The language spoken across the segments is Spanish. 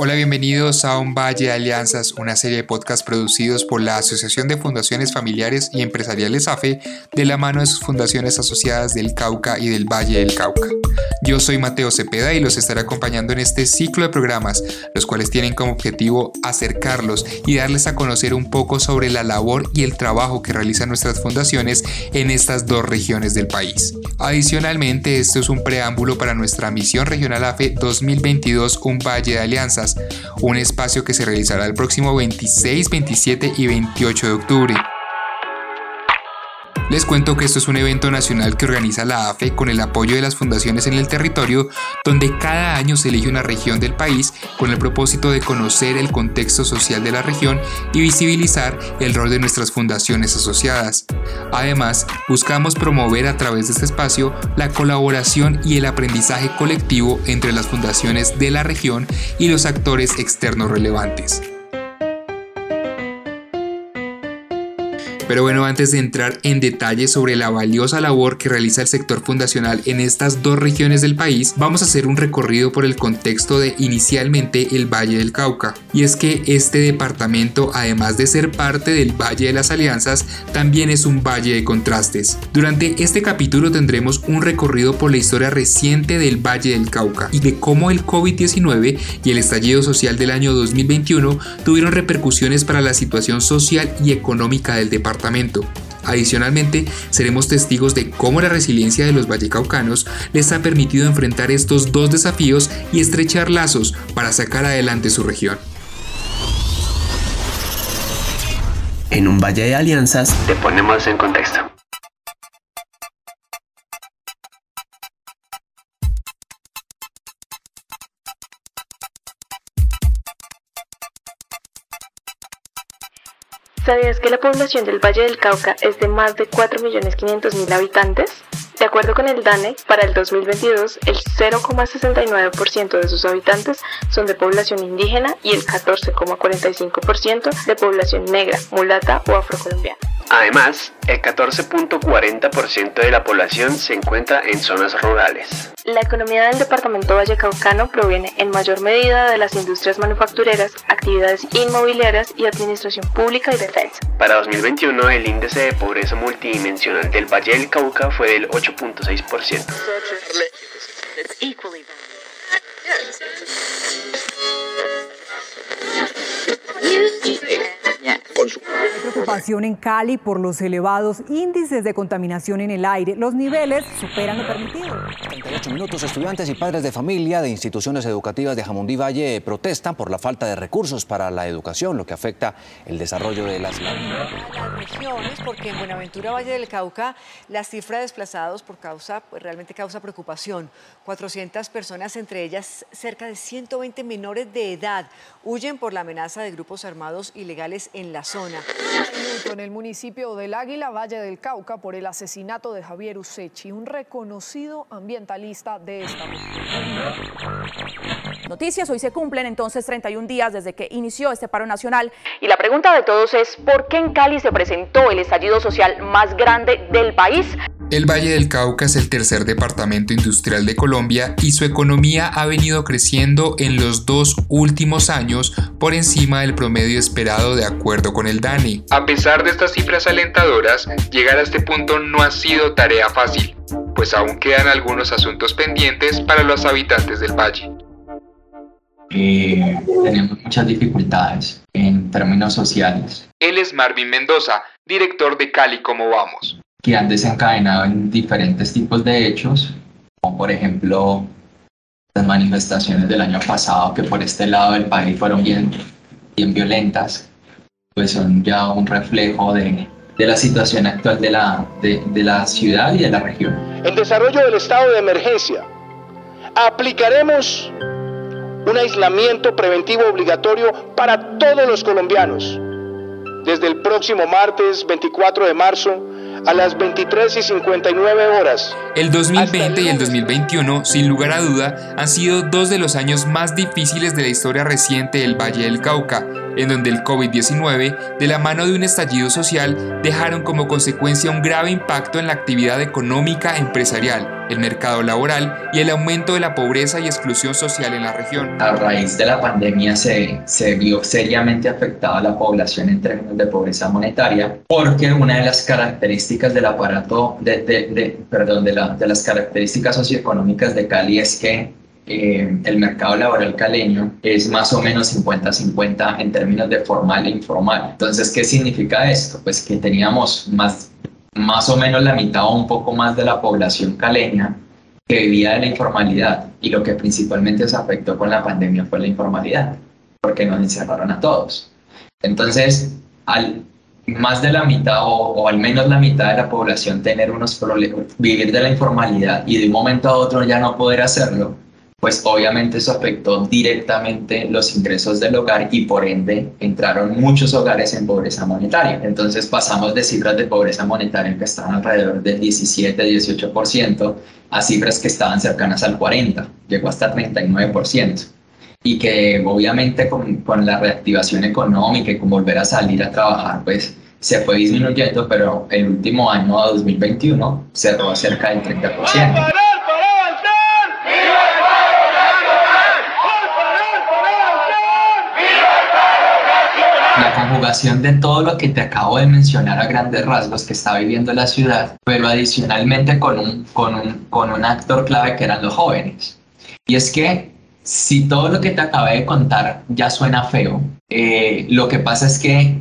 Hola, bienvenidos a Un Valle de Alianzas, una serie de podcasts producidos por la Asociación de Fundaciones Familiares y Empresariales AFE de la mano de sus fundaciones asociadas del Cauca y del Valle del Cauca. Yo soy Mateo Cepeda y los estaré acompañando en este ciclo de programas, los cuales tienen como objetivo acercarlos y darles a conocer un poco sobre la labor y el trabajo que realizan nuestras fundaciones en estas dos regiones del país. Adicionalmente, esto es un preámbulo para nuestra misión regional AFE 2022 Un Valle de Alianzas un espacio que se realizará el próximo 26, 27 y 28 de octubre. Les cuento que esto es un evento nacional que organiza la AFE con el apoyo de las fundaciones en el territorio, donde cada año se elige una región del país con el propósito de conocer el contexto social de la región y visibilizar el rol de nuestras fundaciones asociadas. Además, buscamos promover a través de este espacio la colaboración y el aprendizaje colectivo entre las fundaciones de la región y los actores externos relevantes. Pero bueno, antes de entrar en detalle sobre la valiosa labor que realiza el sector fundacional en estas dos regiones del país, vamos a hacer un recorrido por el contexto de inicialmente el Valle del Cauca. Y es que este departamento, además de ser parte del Valle de las Alianzas, también es un valle de contrastes. Durante este capítulo tendremos un recorrido por la historia reciente del Valle del Cauca y de cómo el COVID-19 y el estallido social del año 2021 tuvieron repercusiones para la situación social y económica del departamento Adicionalmente, seremos testigos de cómo la resiliencia de los vallecaucanos les ha permitido enfrentar estos dos desafíos y estrechar lazos para sacar adelante su región. En un valle de alianzas te ponemos en contexto. ¿Sabías que la población del Valle del Cauca es de más de 4.500.000 habitantes? De acuerdo con el DANE, para el 2022, el 0,69% de sus habitantes son de población indígena y el 14,45% de población negra, mulata o afrocolombiana. Además, el 14.40% de la población se encuentra en zonas rurales. La economía del departamento vallecaucano proviene en mayor medida de las industrias manufactureras, actividades inmobiliarias y administración pública y defensa. Para 2021, el índice de pobreza multidimensional del Valle del Cauca fue del 8.6%. preocupación en Cali por los elevados índices de contaminación en el aire. Los niveles superan lo permitido. 38 minutos, estudiantes y padres de familia de instituciones educativas de Jamundí Valle protestan por la falta de recursos para la educación, lo que afecta el desarrollo de las, las regiones, porque en Buenaventura Valle del Cauca la cifra de desplazados por causa, pues realmente causa preocupación. 400 personas, entre ellas cerca de 120 menores de edad, huyen por la amenaza de grupos armados ilegales en la zona. En el municipio del Águila, Valle del Cauca, por el asesinato de Javier Usechi, un reconocido ambientalista de esta Noticias, hoy se cumplen entonces 31 días desde que inició este paro nacional. Y la pregunta de todos es, ¿por qué en Cali se presentó el estallido social más grande del país? El Valle del Cauca es el tercer departamento industrial de Colombia y su economía ha venido creciendo en los dos últimos años por encima del promedio esperado de acuerdo con el DANI. A pesar de estas cifras alentadoras, llegar a este punto no ha sido tarea fácil, pues aún quedan algunos asuntos pendientes para los habitantes del valle. Eh, tenemos muchas dificultades en términos sociales. Él es Marvin Mendoza, director de Cali Como Vamos que han desencadenado en diferentes tipos de hechos, como por ejemplo las manifestaciones del año pasado que por este lado del país fueron bien, bien violentas, pues son ya un reflejo de, de la situación actual de la, de, de la ciudad y de la región. El desarrollo del estado de emergencia. Aplicaremos un aislamiento preventivo obligatorio para todos los colombianos. Desde el próximo martes 24 de marzo a las 23 y 59 horas. El 2020 y el 2021, sin lugar a duda, han sido dos de los años más difíciles de la historia reciente del Valle del Cauca, en donde el COVID-19, de la mano de un estallido social, dejaron como consecuencia un grave impacto en la actividad económica empresarial el mercado laboral y el aumento de la pobreza y exclusión social en la región. A raíz de la pandemia se, se vio seriamente afectada la población en términos de pobreza monetaria porque una de las características del aparato, de, de, perdón, de, la, de las características socioeconómicas de Cali es que eh, el mercado laboral caleño es más o menos 50-50 en términos de formal e informal. Entonces, ¿qué significa esto? Pues que teníamos más, más o menos la mitad o un poco más de la población caleña que vivía de la informalidad y lo que principalmente se afectó con la pandemia fue la informalidad, porque nos encerraron a todos. Entonces, al más de la mitad o, o, al menos la mitad de la población tener unos problemas, vivir de la informalidad y de un momento a otro ya no poder hacerlo, pues obviamente eso afectó directamente los ingresos del hogar y por ende entraron muchos hogares en pobreza monetaria. Entonces pasamos de cifras de pobreza monetaria que estaban alrededor del 17-18% a cifras que estaban cercanas al 40%, llegó hasta 39%. Y que obviamente con, con la reactivación económica y con volver a salir a trabajar, pues se fue disminuyendo, pero el último año, 2021, cerró cerca del 30%. Conjugación de todo lo que te acabo de mencionar a grandes rasgos que está viviendo la ciudad, pero adicionalmente con un, con un, con un actor clave que eran los jóvenes. Y es que si todo lo que te acabé de contar ya suena feo, eh, lo que pasa es que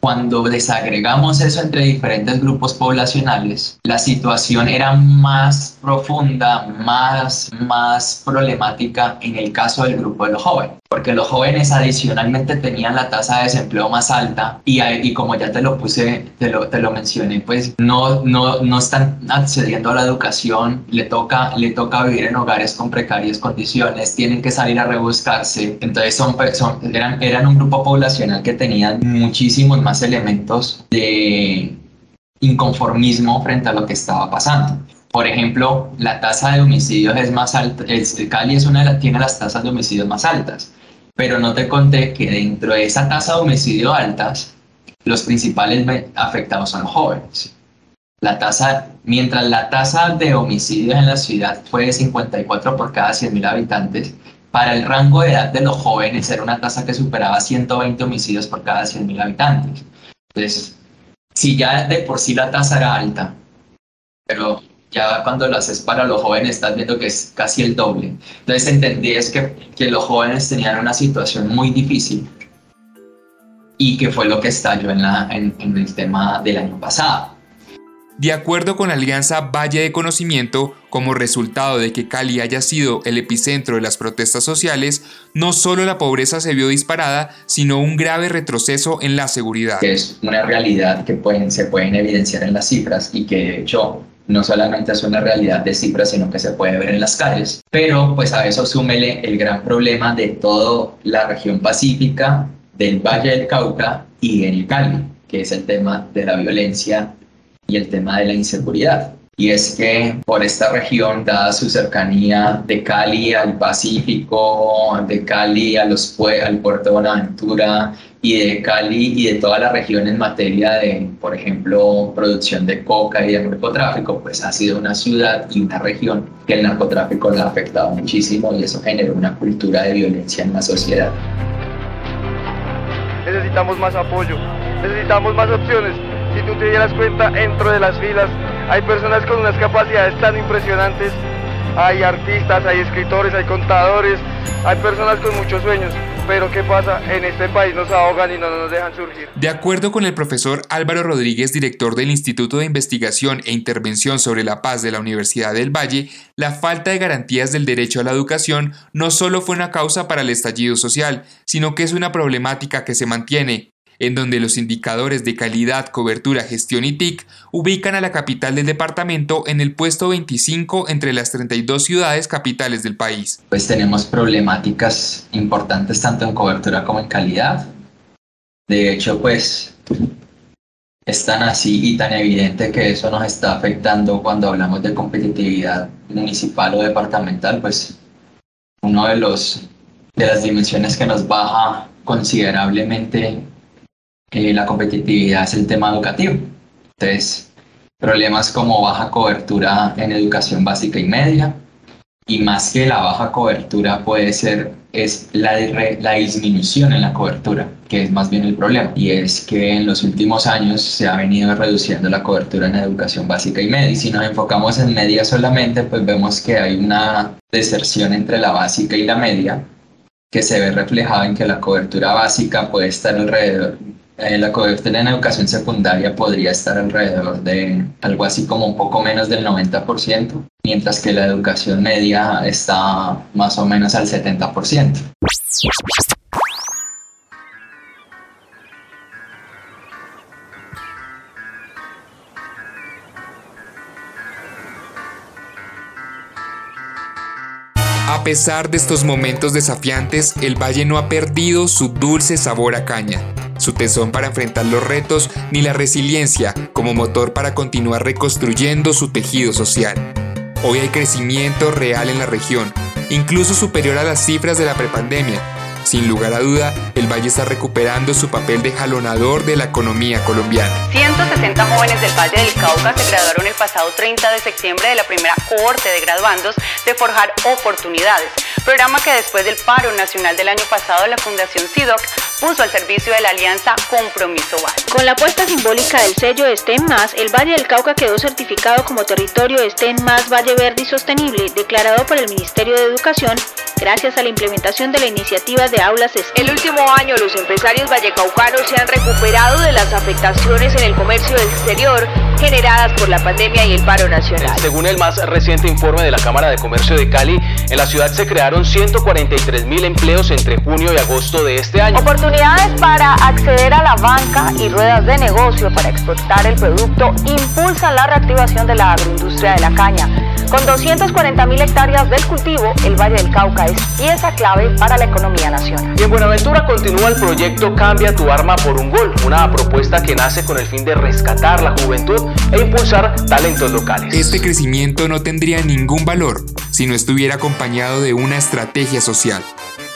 cuando desagregamos eso entre diferentes grupos poblacionales, la situación era más profunda, más, más problemática en el caso del grupo de los jóvenes porque los jóvenes adicionalmente tenían la tasa de desempleo más alta y, como ya te lo puse, te lo, te lo mencioné, pues no, no, no están accediendo a la educación, le toca, le toca vivir en hogares con precarias condiciones, tienen que salir a rebuscarse, entonces son, son, eran, eran un grupo poblacional que tenían muchísimos más elementos de inconformismo frente a lo que estaba pasando. Por ejemplo, la tasa de homicidios es más alta, el Cali es una de las, tiene las tasas de homicidios más altas pero no te conté que dentro de esa tasa de homicidio altas, los principales afectados son los jóvenes. La tasa, mientras la tasa de homicidios en la ciudad fue de 54 por cada 100.000 habitantes, para el rango de edad de los jóvenes era una tasa que superaba 120 homicidios por cada 100.000 habitantes. Entonces, si ya de por sí la tasa era alta, pero ya cuando lo haces para los jóvenes estás viendo que es casi el doble. Entonces entendí es que, que los jóvenes tenían una situación muy difícil y que fue lo que estalló en, la, en, en el tema del año pasado. De acuerdo con Alianza Valle de Conocimiento, como resultado de que Cali haya sido el epicentro de las protestas sociales, no solo la pobreza se vio disparada, sino un grave retroceso en la seguridad. Es una realidad que pueden, se pueden evidenciar en las cifras y que de hecho no solamente es una realidad de cifras, sino que se puede ver en las calles. Pero pues a eso súmele el gran problema de toda la región pacífica, del Valle del Cauca y en el Cali, que es el tema de la violencia y el tema de la inseguridad. Y es que por esta región, dada su cercanía de Cali al Pacífico, de Cali a los, al puerto de Buenaventura y de Cali y de toda la región en materia de, por ejemplo, producción de coca y de narcotráfico, pues ha sido una ciudad y una región que el narcotráfico le ha afectado muchísimo y eso generó una cultura de violencia en la sociedad. Necesitamos más apoyo, necesitamos más opciones. Si tú te dieras cuenta, dentro de las filas hay personas con unas capacidades tan impresionantes hay artistas, hay escritores, hay contadores, hay personas con muchos sueños. Pero ¿qué pasa? En este país nos ahogan y no nos dejan surgir. De acuerdo con el profesor Álvaro Rodríguez, director del Instituto de Investigación e Intervención sobre la Paz de la Universidad del Valle, la falta de garantías del derecho a la educación no solo fue una causa para el estallido social, sino que es una problemática que se mantiene en donde los indicadores de calidad, cobertura, gestión y TIC ubican a la capital del departamento en el puesto 25 entre las 32 ciudades capitales del país. Pues tenemos problemáticas importantes tanto en cobertura como en calidad. De hecho, pues es tan así y tan evidente que eso nos está afectando cuando hablamos de competitividad municipal o departamental, pues uno de los de las dimensiones que nos baja considerablemente la competitividad es el tema educativo. Entonces, problemas como baja cobertura en educación básica y media, y más que la baja cobertura puede ser es la, la disminución en la cobertura, que es más bien el problema, y es que en los últimos años se ha venido reduciendo la cobertura en educación básica y media, y si nos enfocamos en media solamente, pues vemos que hay una deserción entre la básica y la media, que se ve reflejada en que la cobertura básica puede estar alrededor eh, la cobertura en educación secundaria podría estar alrededor de algo así como un poco menos del 90%, mientras que la educación media está más o menos al 70%. A pesar de estos momentos desafiantes, el valle no ha perdido su dulce sabor a caña, su tesón para enfrentar los retos ni la resiliencia como motor para continuar reconstruyendo su tejido social. Hoy hay crecimiento real en la región, incluso superior a las cifras de la prepandemia, sin lugar a duda, el Valle está recuperando su papel de jalonador de la economía colombiana. 160 jóvenes del Valle del Cauca se graduaron el pasado 30 de septiembre de la primera cohorte de graduandos de Forjar Oportunidades, programa que después del paro nacional del año pasado la Fundación SIDOC puso al servicio de la alianza Compromiso Valle. Con la apuesta simbólica del sello STEM Más, el Valle del Cauca quedó certificado como territorio STEM Más Valle Verde y Sostenible, declarado por el Ministerio de Educación gracias a la implementación de la iniciativa de aulas El último año los empresarios vallecaucanos se han recuperado de las afectaciones en el comercio exterior generadas por la pandemia y el paro nacional. Según el más reciente informe de la Cámara de Comercio de Cali, en la ciudad se crearon 143 mil empleos entre junio y agosto de este año. Oportunidades para acceder a la banca y ruedas de negocio para exportar el producto impulsan la reactivación de la agroindustria de la caña. Con 240 mil hectáreas del cultivo, el Valle del Cauca es pieza clave para la economía nacional. Y en Buenaventura continúa el proyecto Cambia tu arma por un gol, una propuesta que nace con el fin de rescatar la juventud e impulsar talentos locales. Este crecimiento no tendría ningún valor si no estuviera acompañado de una estrategia social.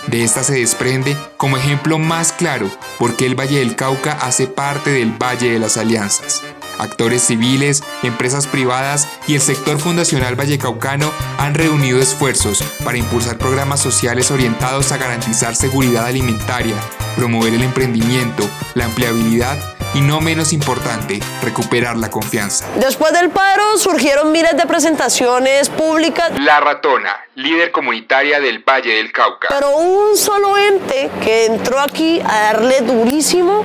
De esta se desprende como ejemplo más claro por qué el Valle del Cauca hace parte del Valle de las Alianzas. Actores civiles, empresas privadas y el sector fundacional vallecaucano han reunido esfuerzos para impulsar programas sociales orientados a garantizar seguridad alimentaria, promover el emprendimiento, la empleabilidad y no menos importante, recuperar la confianza. Después del paro surgieron miles de presentaciones públicas. La Ratona, líder comunitaria del Valle del Cauca. Pero un solo ente que entró aquí a darle durísimo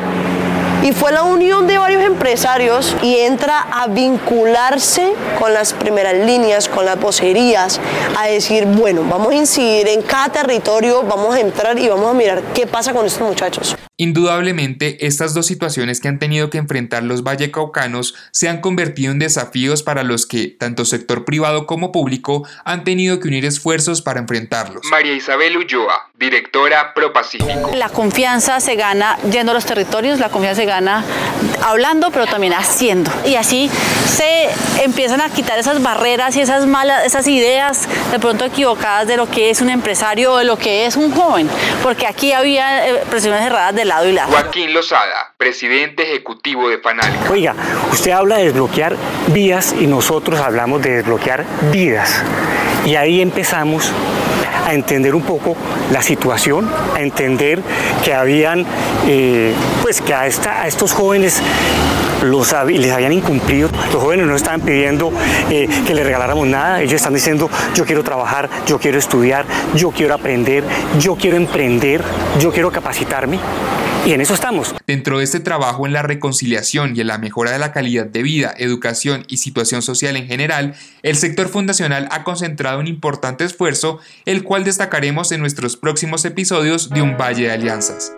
y fue la unión de varios empresarios y entra a vincularse con las primeras líneas, con las vocerías, a decir, bueno, vamos a incidir en cada territorio, vamos a entrar y vamos a mirar qué pasa con estos muchachos. Indudablemente, estas dos situaciones que han tenido que enfrentar los vallecaucanos se han convertido en desafíos para los que, tanto sector privado como público, han tenido que unir esfuerzos para enfrentarlos. María Isabel Ulloa, directora Pro Pacífico. La confianza se gana yendo a los territorios, la confianza se gana hablando, pero también haciendo. Y así se empiezan a quitar esas barreras y esas malas, esas ideas de pronto equivocadas de lo que es un empresario o de lo que es un joven, porque aquí había eh, presiones erradas de lado y lado. Joaquín Lozada, presidente ejecutivo de Fanal. Oiga, usted habla de desbloquear vías y nosotros hablamos de desbloquear vidas. Y ahí empezamos a entender un poco la situación, a entender que habían, eh, pues que a, esta, a estos jóvenes los, les habían incumplido. Los jóvenes no estaban pidiendo eh, que les regaláramos nada, ellos están diciendo yo quiero trabajar, yo quiero estudiar, yo quiero aprender, yo quiero emprender, yo quiero capacitarme. Y en eso estamos. Dentro de este trabajo en la reconciliación y en la mejora de la calidad de vida, educación y situación social en general, el sector fundacional ha concentrado un importante esfuerzo, el cual destacaremos en nuestros próximos episodios de Un Valle de Alianzas.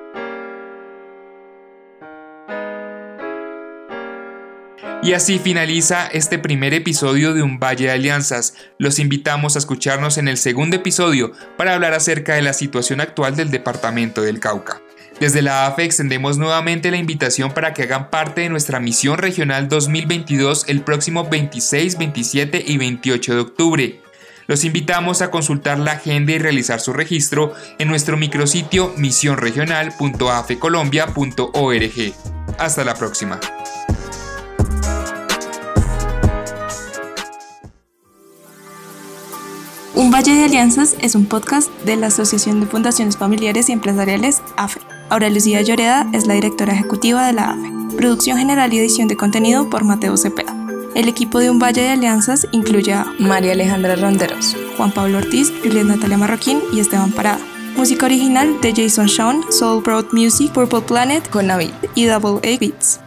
Y así finaliza este primer episodio de Un Valle de Alianzas. Los invitamos a escucharnos en el segundo episodio para hablar acerca de la situación actual del departamento del Cauca. Desde la AFE extendemos nuevamente la invitación para que hagan parte de nuestra misión regional 2022 el próximo 26, 27 y 28 de octubre. Los invitamos a consultar la agenda y realizar su registro en nuestro micrositio misionregional.afecolombia.org. Hasta la próxima. Un Valle de Alianzas es un podcast de la Asociación de Fundaciones Familiares y Empresariales AFE. Aura Lucía Lloreda es la directora ejecutiva de la AFE. Producción general y edición de contenido por Mateo Cepeda. El equipo de Un Valle de Alianzas incluye a María Alejandra Ronderos, Juan Pablo Ortiz, Juliet Natalia Marroquín y Esteban Parada. Música original de Jason Shawn, Soul Broad Music, Purple Planet, Conavit y Double A Beats.